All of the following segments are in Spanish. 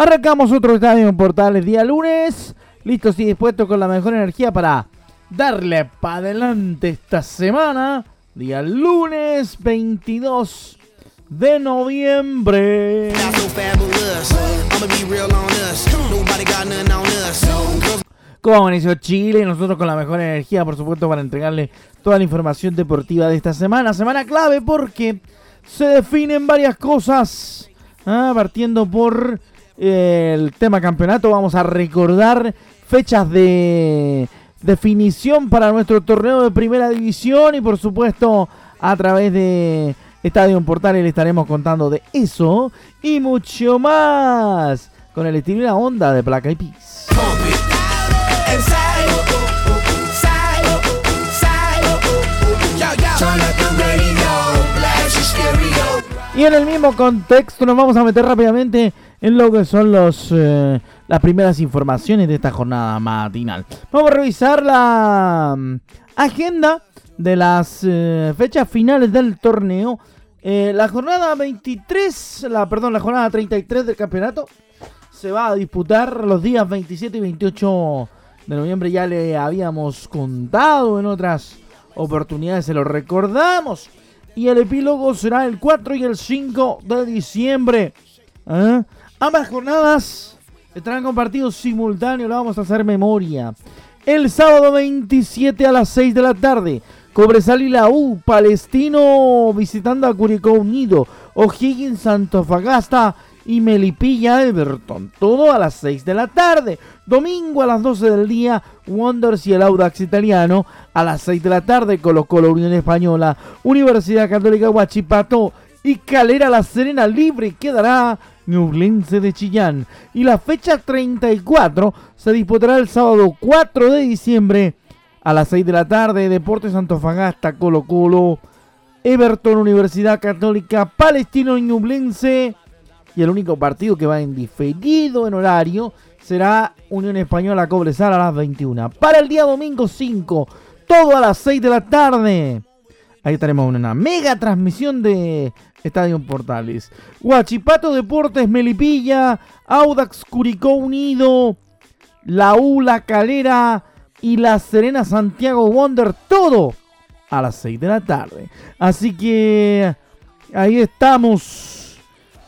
Arrancamos otro estadio en Portales día lunes, listos y dispuestos con la mejor energía para darle para adelante esta semana, día lunes 22 de noviembre. ¿Cómo amaneció Chile? Nosotros con la mejor energía, por supuesto, para entregarle toda la información deportiva de esta semana. Semana clave porque se definen varias cosas. ¿ah? partiendo por el tema campeonato, vamos a recordar fechas de definición para nuestro torneo de primera división y por supuesto a través de Estadio Portales le estaremos contando de eso y mucho más con el estilo y la onda de Placa y Pis. Y en el mismo contexto nos vamos a meter rápidamente en lo que son los eh, las primeras informaciones de esta jornada matinal. Vamos a revisar la mm, agenda de las eh, fechas finales del torneo. Eh, la jornada 23, la, perdón, la jornada 33 del campeonato se va a disputar los días 27 y 28 de noviembre. Ya le habíamos contado en otras oportunidades, se lo recordamos. Y el epílogo será el 4 y el 5 de diciembre. Ambas jornadas estarán compartidos simultáneos, la vamos a hacer memoria. El sábado 27 a las 6 de la tarde, Cobresal y la U, Palestino visitando a Curicó Unido, O'Higgins, Santofagasta y Melipilla Everton. Todo a las 6 de la tarde. Domingo a las 12 del día, Wonders y el Audax Italiano. A las 6 de la tarde, Colo Colo Unión Española, Universidad Católica Huachipato y Calera La Serena Libre quedará Ñublense de Chillán. Y la fecha 34 se disputará el sábado 4 de diciembre a las 6 de la tarde. Deportes Antofagasta, Colo Colo, Everton, Universidad Católica, Palestino Ñublense. Y el único partido que va en diferido en horario será Unión Española Cobresal a las 21. Para el día domingo 5, todo a las 6 de la tarde. Ahí estaremos en una mega transmisión de Estadio Portales. Huachipato Deportes Melipilla, Audax Curicó Unido, La U La Calera y La Serena Santiago Wonder, todo a las 6 de la tarde. Así que ahí estamos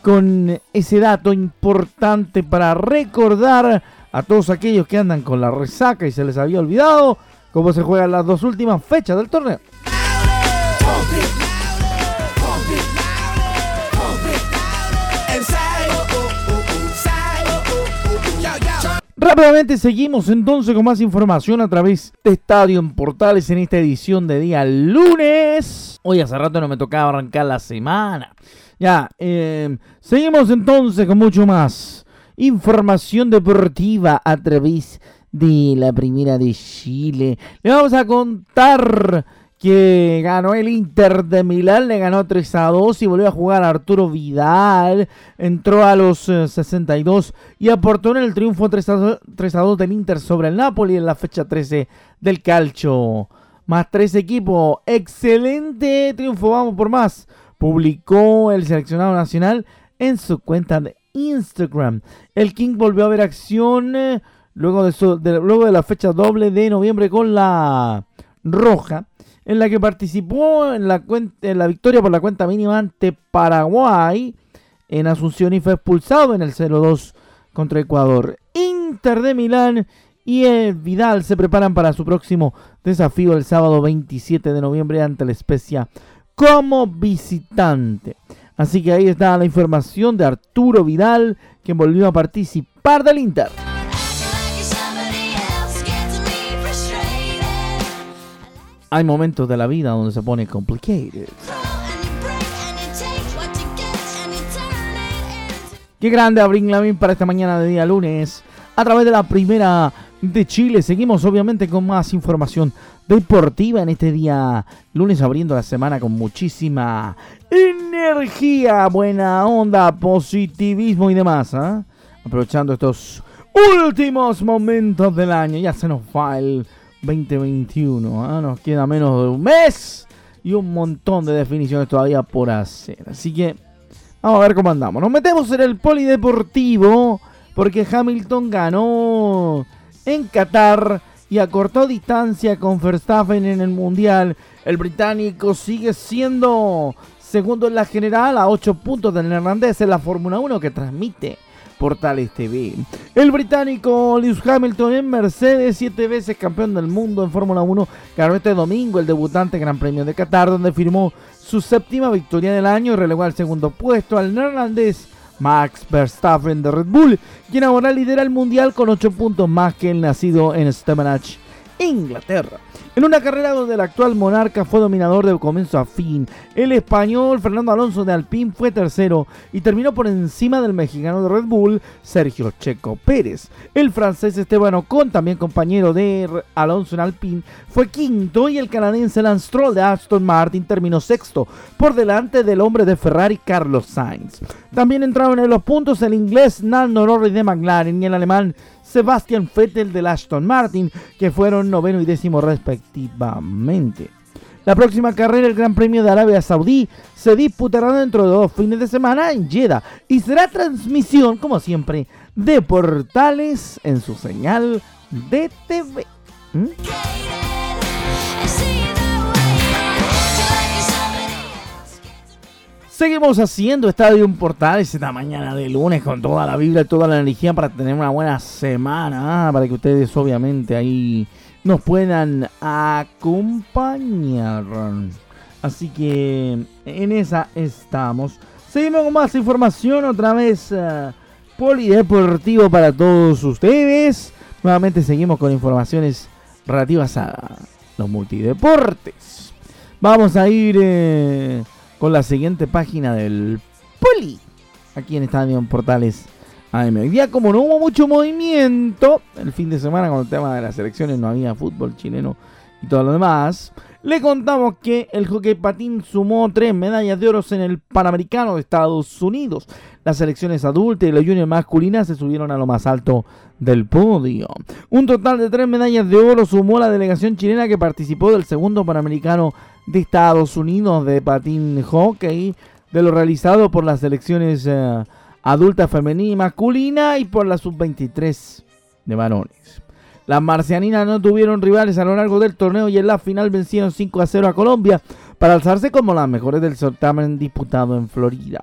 con ese dato importante para recordar a todos aquellos que andan con la resaca y se les había olvidado cómo se juegan las dos últimas fechas del torneo. Rápidamente seguimos entonces con más información a través de Estadio en Portales en esta edición de día lunes. Hoy hace rato no me tocaba arrancar la semana. Ya, eh, seguimos entonces con mucho más información deportiva a través de la Primera de Chile. Le vamos a contar que ganó el Inter de Milán, le ganó 3 a 2 y volvió a jugar Arturo Vidal, entró a los 62 eh, y aportó en el triunfo 3 a, 2, del Inter sobre el Napoli en la fecha 13 del calcio. Más tres equipos, excelente triunfo, vamos por más. Publicó el seleccionado nacional en su cuenta de Instagram. El King volvió a ver acción eh, luego de, luego de la fecha doble de noviembre con la roja en la que participó en la, en la victoria por la cuenta mínima ante Paraguay en Asunción y fue expulsado en el 0-2 contra Ecuador. Inter de Milán y el Vidal se preparan para su próximo desafío el sábado 27 de noviembre ante la Especia como visitante. Así que ahí está la información de Arturo Vidal, que volvió a participar del Inter. Hay momentos de la vida donde se pone complicated. Qué grande Abril Lavín para esta mañana de día lunes. A través de la primera de Chile. Seguimos obviamente con más información deportiva en este día lunes abriendo la semana con muchísima energía, buena onda, positivismo y demás. ¿ah? Aprovechando estos últimos momentos del año. Ya se nos va el 2021. ¿ah? Nos queda menos de un mes y un montón de definiciones todavía por hacer. Así que Vamos a ver cómo andamos. Nos metemos en el polideportivo porque Hamilton ganó en Qatar y acortó distancia con Verstappen en el Mundial. El británico sigue siendo segundo en la general a 8 puntos del neerlandés en la Fórmula 1 que transmite Portales TV. El británico Lewis Hamilton en Mercedes, siete veces campeón del mundo en Fórmula 1, ganó este domingo el debutante Gran Premio de Qatar, donde firmó su séptima victoria del año y relegó al segundo puesto al neerlandés Max Verstappen de Red Bull, quien ahora lidera el mundial con 8 puntos más que el nacido en Stevenage, Inglaterra. En una carrera donde el actual monarca fue dominador de comienzo a fin, el español Fernando Alonso de Alpine fue tercero y terminó por encima del mexicano de Red Bull, Sergio Checo Pérez. El francés Esteban Ocon, también compañero de Alonso en Alpine, fue quinto y el canadiense Lance Stroll de Aston Martin terminó sexto, por delante del hombre de Ferrari Carlos Sainz. También entraron en los puntos el inglés Nando Norris de McLaren y el alemán Sebastian Vettel de Aston Martin, que fueron noveno y décimo respectivamente. La próxima carrera, el Gran Premio de Arabia Saudí, se disputará dentro de dos fines de semana en Jeddah y será transmisión, como siempre, de portales en su señal de TV. ¿Mm? Seguimos haciendo Estadio Portales esta mañana de lunes con toda la y toda la energía para tener una buena semana, ah, para que ustedes obviamente ahí nos puedan acompañar. Así que en esa estamos. Seguimos con más información, otra vez uh, polideportivo para todos ustedes. Nuevamente seguimos con informaciones relativas a los multideportes. Vamos a ir... Eh, con la siguiente página del Poli. Aquí en Estadio Portales AM. Hoy día, como no hubo mucho movimiento, el fin de semana con el tema de las elecciones no había fútbol chileno y todo lo demás. Le contamos que el hockey patín sumó tres medallas de oro en el Panamericano de Estados Unidos. Las selecciones adultas y la junior masculina se subieron a lo más alto del podio. Un total de tres medallas de oro sumó la delegación chilena que participó del segundo Panamericano de Estados Unidos de patín hockey, de lo realizado por las selecciones eh, adulta femenina y masculina y por la sub-23 de varones. Las marcianinas no tuvieron rivales a lo largo del torneo y en la final vencieron 5 a 0 a Colombia para alzarse como las mejores del certamen disputado en Florida.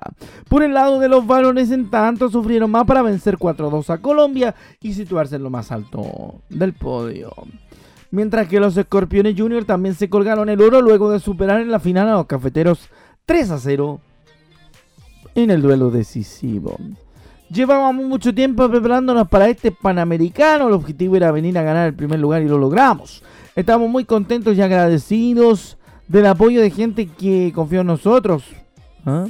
Por el lado de los varones, en tanto, sufrieron más para vencer 4 a 2 a Colombia y situarse en lo más alto del podio mientras que los Escorpiones Junior también se colgaron el oro luego de superar en la final a los cafeteros 3 a 0 en el duelo decisivo. Llevábamos mucho tiempo preparándonos para este Panamericano, el objetivo era venir a ganar el primer lugar y lo logramos. Estamos muy contentos y agradecidos del apoyo de gente que confió en nosotros. ¿ah?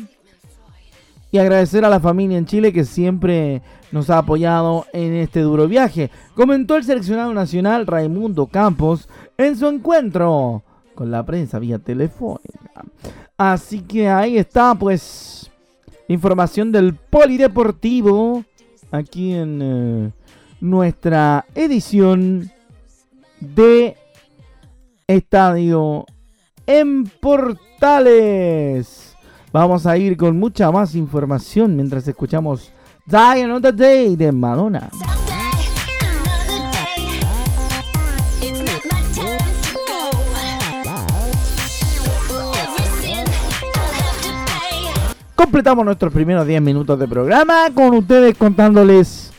y agradecer a la familia en Chile que siempre nos ha apoyado en este duro viaje, comentó el seleccionado nacional Raimundo Campos en su encuentro con la prensa vía telefónica. Así que ahí está pues información del Polideportivo aquí en eh, nuestra edición de Estadio en Portales. Vamos a ir con mucha más información mientras escuchamos Die Another Day de Madonna. Completamos nuestros primeros 10 minutos de programa con ustedes contándoles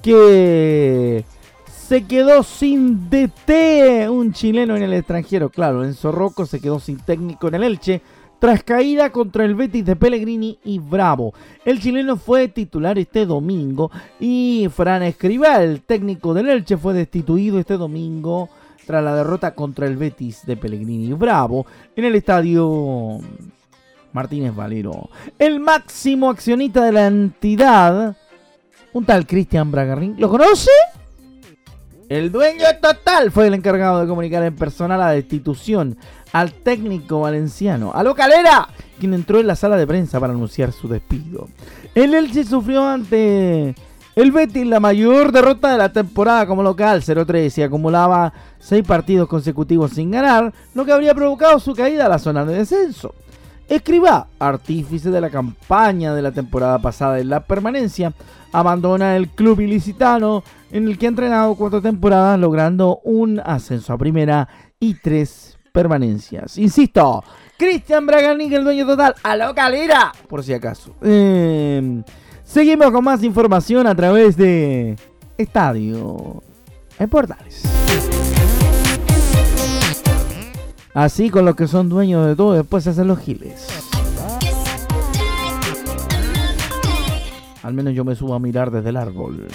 que se quedó sin DT un chileno en el extranjero. Claro, en Rocco se quedó sin técnico en el Elche tras caída contra el Betis de Pellegrini y Bravo. El chileno fue titular este domingo y Fran Escribá, el técnico del Elche, fue destituido este domingo tras la derrota contra el Betis de Pellegrini Bravo en el estadio Martínez Valero. El máximo accionista de la entidad, un tal Cristian Bragarrín, ¿lo conoce? El dueño total fue el encargado de comunicar en persona la destitución al técnico valenciano, a Calera, quien entró en la sala de prensa para anunciar su despido. El Elche sufrió ante el Betis la mayor derrota de la temporada como local, 0-3, y acumulaba 6 partidos consecutivos sin ganar, lo que habría provocado su caída a la zona de descenso. Escriba, artífice de la campaña de la temporada pasada en la permanencia, abandona el club ilicitano en el que ha entrenado cuatro temporadas logrando un ascenso a primera y tres permanencias. Insisto, Cristian Braganic, el dueño total, a la calera, por si acaso. Em, seguimos con más información a través de Estadio en Portales. Así con los que son dueños de todo, después se hacen los giles. Al menos yo me subo a mirar desde el árbol.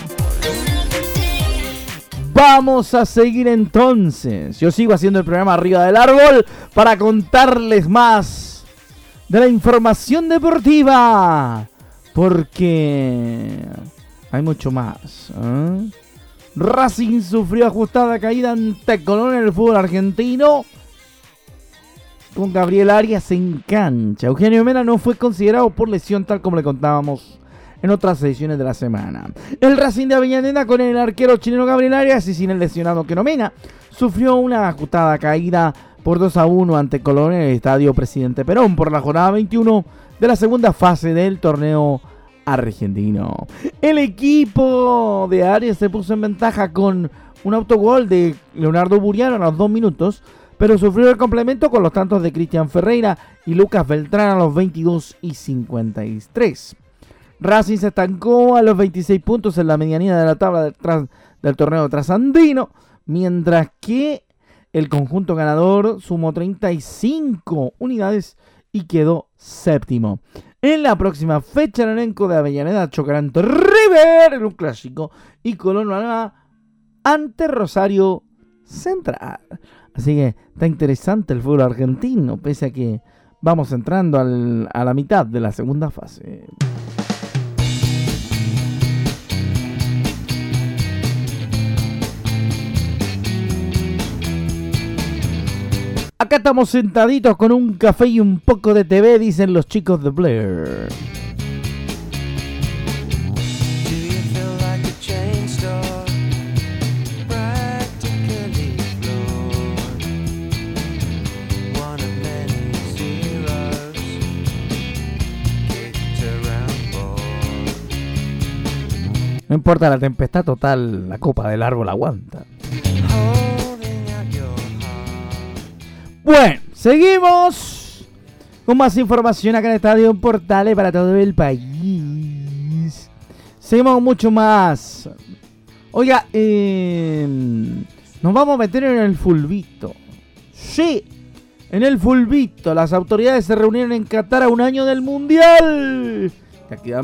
Vamos a seguir entonces. Yo sigo haciendo el programa arriba del árbol para contarles más de la información deportiva. Porque hay mucho más. ¿eh? Racing sufrió ajustada caída ante Colón en el fútbol argentino. Con Gabriel Arias en cancha. Eugenio Mena no fue considerado por lesión tal como le contábamos en otras ediciones de la semana. El Racing de Avellaneda con el arquero chileno Gabriel Arias y sin el lesionado que nomina sufrió una ajustada caída por 2 a 1 ante Colón en el Estadio Presidente Perón por la jornada 21 de la segunda fase del torneo argentino. El equipo de Arias se puso en ventaja con un autogol de Leonardo Buriano a los 2 minutos, pero sufrió el complemento con los tantos de Cristian Ferreira y Lucas Beltrán a los 22 y 53. Racing se estancó a los 26 puntos en la medianía de la tabla del torneo trasandino, mientras que el conjunto ganador sumó 35 unidades y quedó séptimo. En la próxima fecha, el elenco de Avellaneda chocará ante River en un clásico y Colón ante Rosario Central. Así que está interesante el fútbol argentino, pese a que vamos entrando a la mitad de la segunda fase. Acá estamos sentaditos con un café y un poco de TV, dicen los chicos de Blair. No importa la tempestad total, la copa del árbol aguanta. Bueno, seguimos con más información acá en Estadio Portales para todo el país. Seguimos con mucho más. Oiga, em, nos vamos a meter en el fulbito. Sí, en el fulbito. Las autoridades se reunieron en Qatar a un año del Mundial. aquí a.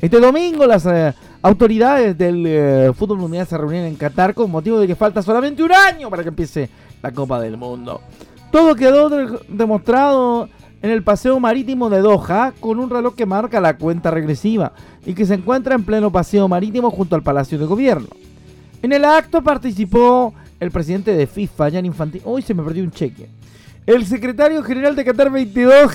Este domingo las eh, autoridades del eh, fútbol mundial se reunieron en Qatar con motivo de que falta solamente un año para que empiece la Copa del Mundo. Todo quedó demostrado en el paseo marítimo de Doha con un reloj que marca la cuenta regresiva y que se encuentra en pleno paseo marítimo junto al Palacio de Gobierno. En el acto participó el presidente de FIFA, Jan Infantino. Hoy se me perdió un cheque. El secretario general de Qatar 22,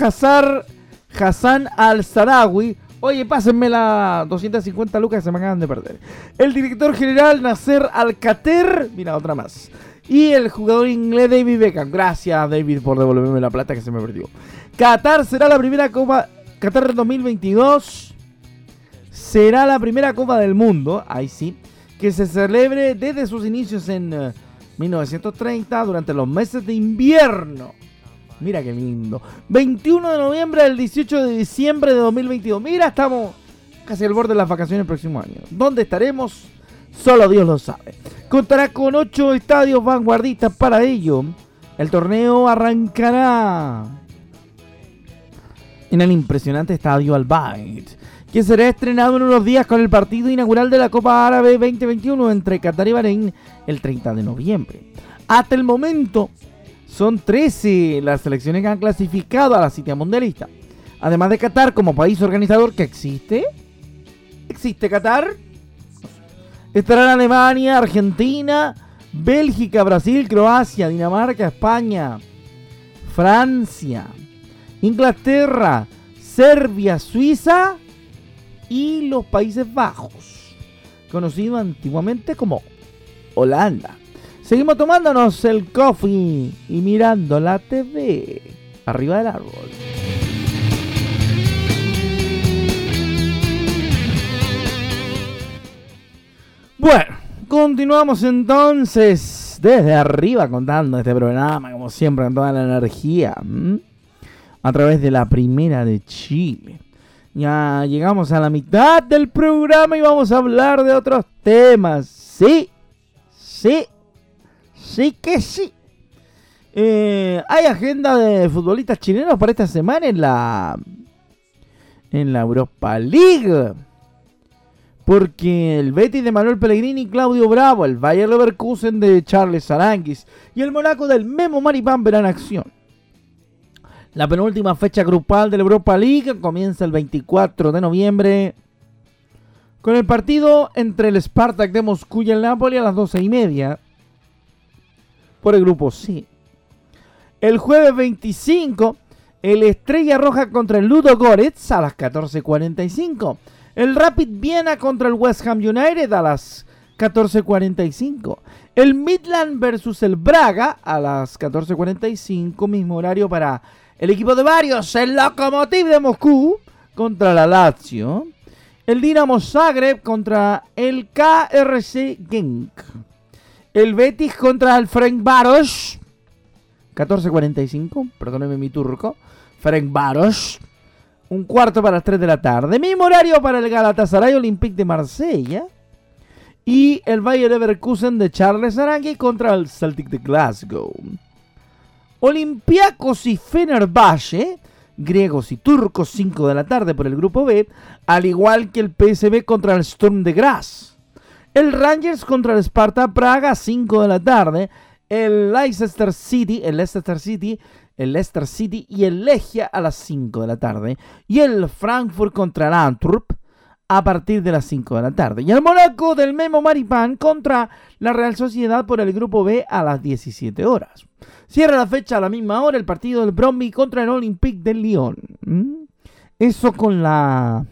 Hassan Al-Sarawi. Oye, pásenme las 250 lucas que se me acaban de perder. El director general Nasser Al-Qater. Mira, otra más y el jugador inglés David Beckham. Gracias David por devolverme la plata que se me perdió. Qatar será la primera Copa. Qatar 2022 será la primera Copa del Mundo. Ahí sí. Que se celebre desde sus inicios en 1930 eh, durante los meses de invierno. Mira qué lindo. 21 de noviembre al 18 de diciembre de 2022. Mira, estamos casi al borde de las vacaciones del próximo año. ¿Dónde estaremos? Solo Dios lo sabe. Contará con ocho estadios vanguardistas para ello. El torneo arrancará en el impresionante estadio Al que será estrenado en unos días con el partido inaugural de la Copa Árabe 2021 entre Qatar y Bahrein el 30 de noviembre. Hasta el momento son 13 las selecciones que han clasificado a la cita mundialista. Además de Qatar como país organizador que existe. ¿Existe Qatar? Estarán Alemania, Argentina, Bélgica, Brasil, Croacia, Dinamarca, España, Francia, Inglaterra, Serbia, Suiza y los Países Bajos, conocido antiguamente como Holanda. Seguimos tomándonos el coffee y mirando la TV arriba del árbol. Bueno, continuamos entonces desde arriba contando este programa, como siempre, con toda la energía, a través de la primera de Chile. Ya llegamos a la mitad del programa y vamos a hablar de otros temas. Sí, sí, sí que sí. Eh, hay agenda de futbolistas chilenos para esta semana en la en la Europa League. Porque el Betis de Manuel Pellegrini y Claudio Bravo, el Bayer Leverkusen de Charles Aranguis y el Monaco del Memo Maripán verán acción. La penúltima fecha grupal de la Europa League comienza el 24 de noviembre con el partido entre el Spartak de Moscú y el Napoli a las 12 y media por el grupo C. El jueves 25, el Estrella Roja contra el Ludo Goretz a las 14.45. El Rapid Viena contra el West Ham United a las 14.45. El Midland versus el Braga a las 14.45, mismo horario para el equipo de varios, el Lokomotiv de Moscú contra la Lazio. El Dinamo Zagreb contra el KRC Genk. El Betis contra el Frank Baros. 14.45, perdóneme mi turco. Frank Baros. Un cuarto para las 3 de la tarde. Mismo horario para el Galatasaray Olympique de Marsella. Y el Bayer Leverkusen de Charles Arangui contra el Celtic de Glasgow. Olympiacos y Fenerbahce, griegos y turcos, 5 de la tarde por el grupo B, al igual que el PSV contra el Storm de Graz. El Rangers contra el Sparta Praga, 5 de la tarde. El Leicester City, el Leicester City, el Leicester City y el Legia a las 5 de la tarde. Y el Frankfurt contra el Antwerp a partir de las 5 de la tarde. Y el Monaco del Memo Maripán contra la Real Sociedad por el grupo B a las 17 horas. Cierra la fecha a la misma hora el partido del Bromby contra el Olympique de Lyon. ¿Mm? Eso con la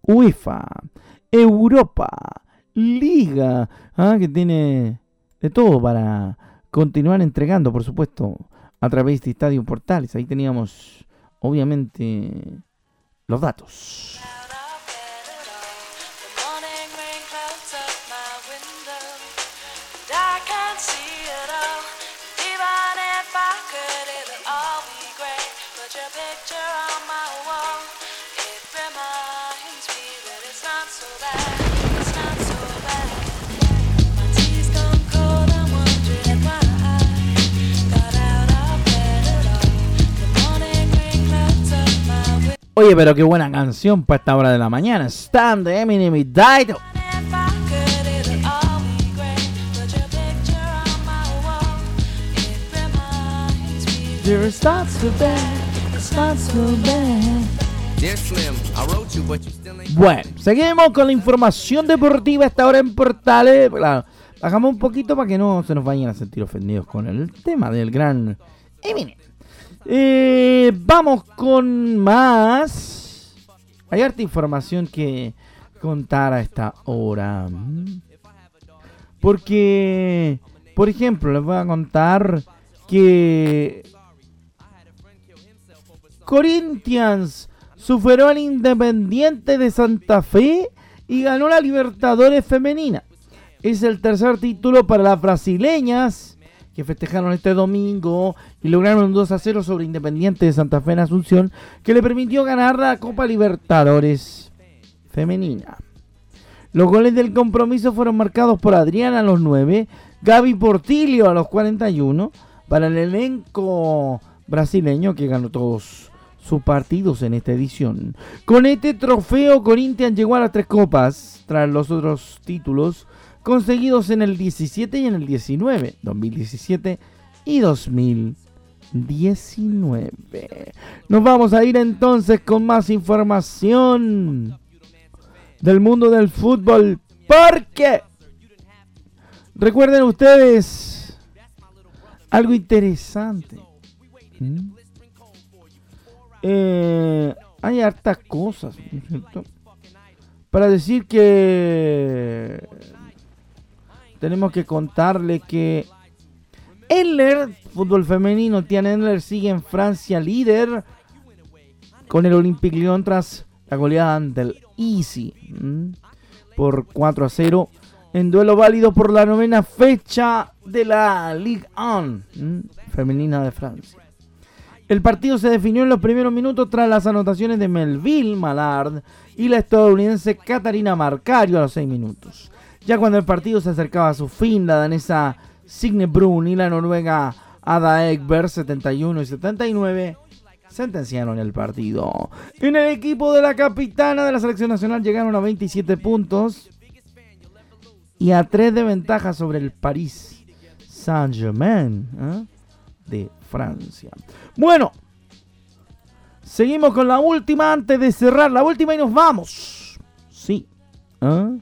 UEFA, Europa, Liga, ¿ah? que tiene de todo para continuar entregando, por supuesto, a través de Estadio Portales. Ahí teníamos, obviamente, los datos. Oye, pero qué buena canción para esta hora de la mañana. Stand de Eminem y Dido. Bueno, seguimos con la información deportiva esta hora en Portales. bajamos un poquito para que no se nos vayan a sentir ofendidos con el tema del gran Eminem. Eh, vamos con más. Hay harta información que contar a esta hora. Porque, por ejemplo, les voy a contar que Corinthians superó al Independiente de Santa Fe y ganó la Libertadores Femenina. Es el tercer título para las brasileñas que festejaron este domingo y lograron un 2 a 0 sobre Independiente de Santa Fe en Asunción, que le permitió ganar la Copa Libertadores femenina. Los goles del compromiso fueron marcados por Adriana a los 9, Gaby Portillo a los 41, para el elenco brasileño que ganó todos sus partidos en esta edición. Con este trofeo, Corinthians llegó a las tres copas, tras los otros títulos conseguidos en el 17 y en el 19, 2017 y 2019. Nos vamos a ir entonces con más información del mundo del fútbol, porque recuerden ustedes algo interesante. Eh, hay hartas cosas para decir que tenemos que contarle que Eller, fútbol femenino, Tian Eller sigue en Francia líder con el Olympique Lyon tras la goleada ante el Easy por 4 a 0 en duelo válido por la novena fecha de la Ligue 1 femenina de Francia. El partido se definió en los primeros minutos tras las anotaciones de Melville Malard y la estadounidense Katarina Marcario a los 6 minutos. Ya cuando el partido se acercaba a su fin, la danesa Signe Brun y la noruega Ada Ekberg 71 y 79 sentenciaron el partido. En el equipo de la capitana de la selección nacional llegaron a 27 puntos y a 3 de ventaja sobre el París Saint-Germain ¿eh? de Francia. Bueno, seguimos con la última antes de cerrar. La última y nos vamos. Sí. ¿eh?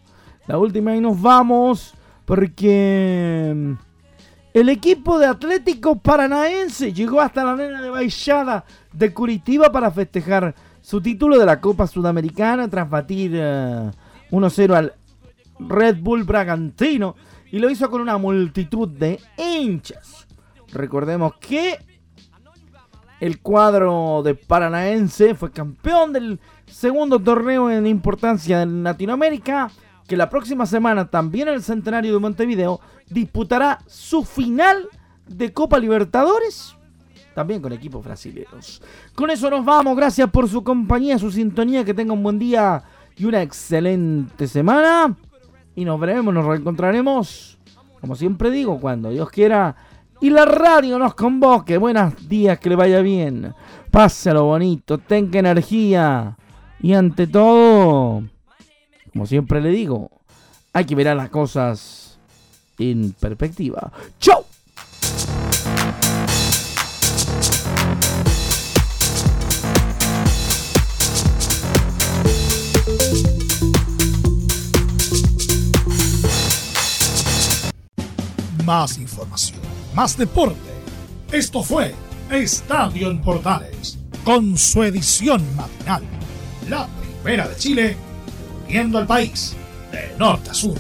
La última y nos vamos porque mm, el equipo de Atlético Paranaense llegó hasta la arena de Baixada de Curitiba para festejar su título de la Copa Sudamericana tras batir 1-0 eh, al Red Bull Bragantino y lo hizo con una multitud de hinchas. Recordemos que el cuadro de Paranaense fue campeón del segundo torneo en importancia en Latinoamérica que la próxima semana, también en el Centenario de Montevideo, disputará su final de Copa Libertadores, también con equipos brasileños. Con eso nos vamos, gracias por su compañía, su sintonía, que tenga un buen día y una excelente semana. Y nos veremos, nos reencontraremos, como siempre digo, cuando Dios quiera. Y la radio nos convoque. Buenos días, que le vaya bien. Pásalo bonito, tenga energía. Y ante todo... Como siempre le digo, hay que ver a las cosas en perspectiva. ¡Chau! Más información, más deporte. Esto fue Estadio en Portales, con su edición matinal. La primera de Chile viendo al país de norte a sur.